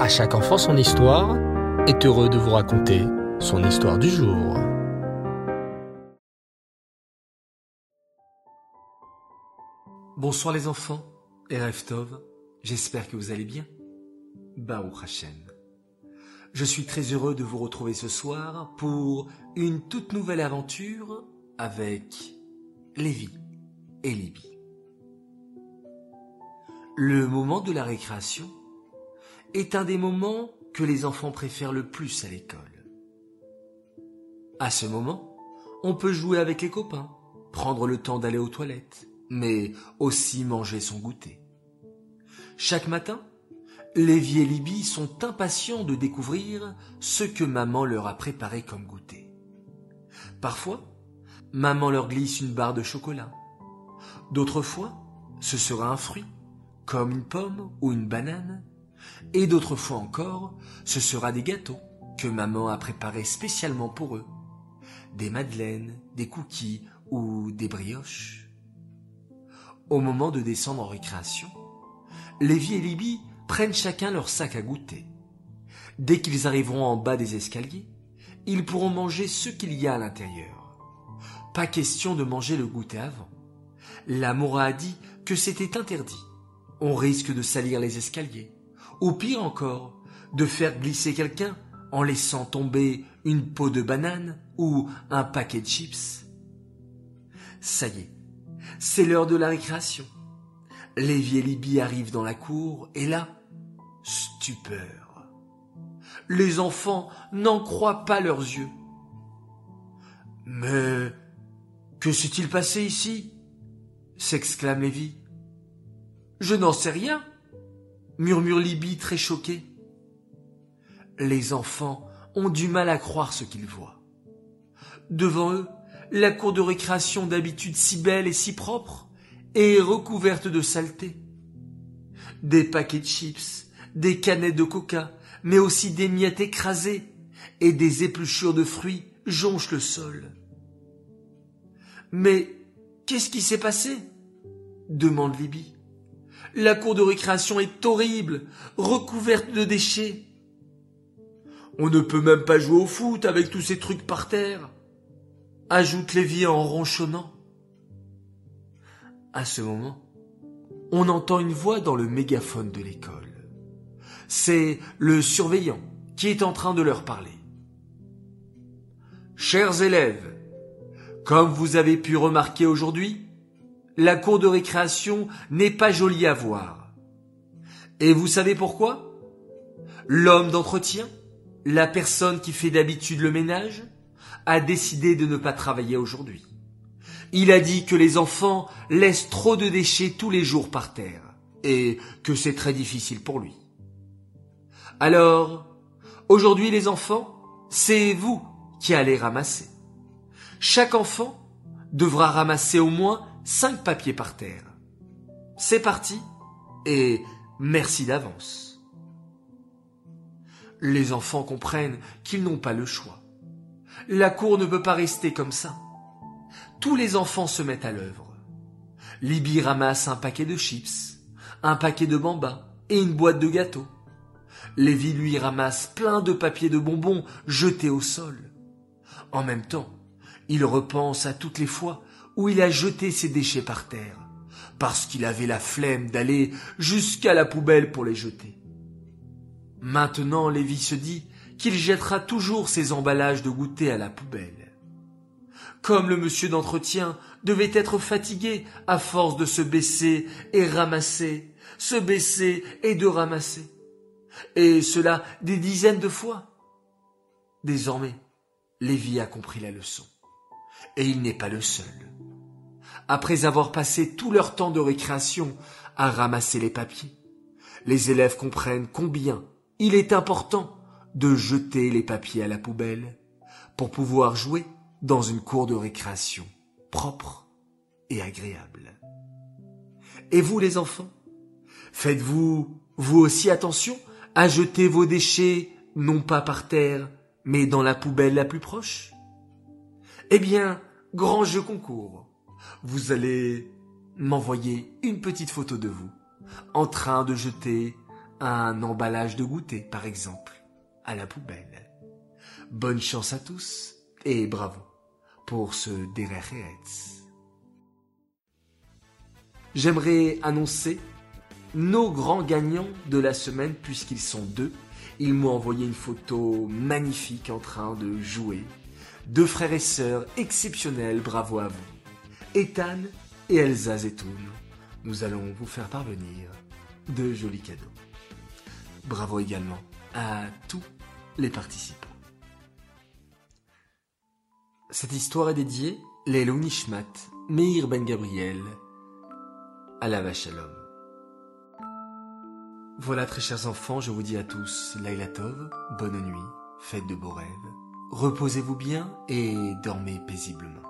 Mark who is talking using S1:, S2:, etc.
S1: À chaque enfant son histoire est heureux de vous raconter son histoire du jour.
S2: Bonsoir les enfants et Tov, j'espère que vous allez bien. Baruch Hashem. Je suis très heureux de vous retrouver ce soir pour une toute nouvelle aventure avec Lévi et Libye. Le moment de la récréation est un des moments que les enfants préfèrent le plus à l'école. À ce moment, on peut jouer avec les copains, prendre le temps d'aller aux toilettes, mais aussi manger son goûter. Chaque matin, Lévi et Libye sont impatients de découvrir ce que maman leur a préparé comme goûter. Parfois, maman leur glisse une barre de chocolat. D'autres fois, ce sera un fruit, comme une pomme ou une banane. Et d'autres fois encore, ce sera des gâteaux que maman a préparés spécialement pour eux. Des madeleines, des cookies ou des brioches. Au moment de descendre en récréation, Lévi et Libby prennent chacun leur sac à goûter. Dès qu'ils arriveront en bas des escaliers, ils pourront manger ce qu'il y a à l'intérieur. Pas question de manger le goûter avant. La Mora a dit que c'était interdit. On risque de salir les escaliers. Ou pire encore, de faire glisser quelqu'un en laissant tomber une peau de banane ou un paquet de chips. Ça y est, c'est l'heure de la récréation. Lévi et Libby arrivent dans la cour et là, stupeur. Les enfants n'en croient pas leurs yeux. Mais que s'est-il passé ici? s'exclame Lévi. Je n'en sais rien, murmure Libby très choquée. Les enfants ont du mal à croire ce qu'ils voient. Devant eux, la cour de récréation d'habitude si belle et si propre est recouverte de saleté. Des paquets de chips, des canettes de coca, mais aussi des miettes écrasées et des épluchures de fruits jonchent le sol. Mais qu'est-ce qui s'est passé? demande Libby. La cour de récréation est horrible, recouverte de déchets. On ne peut même pas jouer au foot avec tous ces trucs par terre, ajoute Lévi en ronchonnant. À ce moment, on entend une voix dans le mégaphone de l'école. C'est le surveillant qui est en train de leur parler. Chers élèves, comme vous avez pu remarquer aujourd'hui, la cour de récréation n'est pas jolie à voir. Et vous savez pourquoi? L'homme d'entretien, la personne qui fait d'habitude le ménage, a décidé de ne pas travailler aujourd'hui. Il a dit que les enfants laissent trop de déchets tous les jours par terre et que c'est très difficile pour lui. Alors, aujourd'hui les enfants, c'est vous qui allez ramasser. Chaque enfant devra ramasser au moins cinq papiers par terre. C'est parti et merci d'avance. Les enfants comprennent qu'ils n'ont pas le choix. La cour ne peut pas rester comme ça. Tous les enfants se mettent à l'œuvre. Libby ramasse un paquet de chips, un paquet de bambas et une boîte de gâteaux. Lévi lui ramasse plein de papiers de bonbons jetés au sol. En même temps, il repense à toutes les fois où il a jeté ses déchets par terre, parce qu'il avait la flemme d'aller jusqu'à la poubelle pour les jeter. Maintenant, Lévi se dit qu'il jettera toujours ses emballages de goûter à la poubelle. Comme le monsieur d'entretien devait être fatigué à force de se baisser et ramasser, se baisser et de ramasser. Et cela des dizaines de fois. Désormais, Lévi a compris la leçon. Et il n'est pas le seul après avoir passé tout leur temps de récréation à ramasser les papiers. Les élèves comprennent combien il est important de jeter les papiers à la poubelle pour pouvoir jouer dans une cour de récréation propre et agréable. Et vous les enfants, faites-vous vous aussi attention à jeter vos déchets non pas par terre, mais dans la poubelle la plus proche? Eh bien, grand jeu concours vous allez m'envoyer une petite photo de vous en train de jeter un emballage de goûter, par exemple, à la poubelle. Bonne chance à tous et bravo pour ce Derecherets. J'aimerais annoncer nos grands gagnants de la semaine puisqu'ils sont deux. Ils m'ont envoyé une photo magnifique en train de jouer. Deux frères et sœurs exceptionnels, bravo à vous. Ethan et Elsa Zetoun. Nous allons vous faire parvenir de jolis cadeaux. Bravo également à tous les participants. Cette histoire est dédiée Lélo Nishmat, Meir Ben Gabriel, à la l'homme. Voilà très chers enfants, je vous dis à tous Lailatov, bonne nuit, faites de beaux rêves, reposez-vous bien et dormez paisiblement.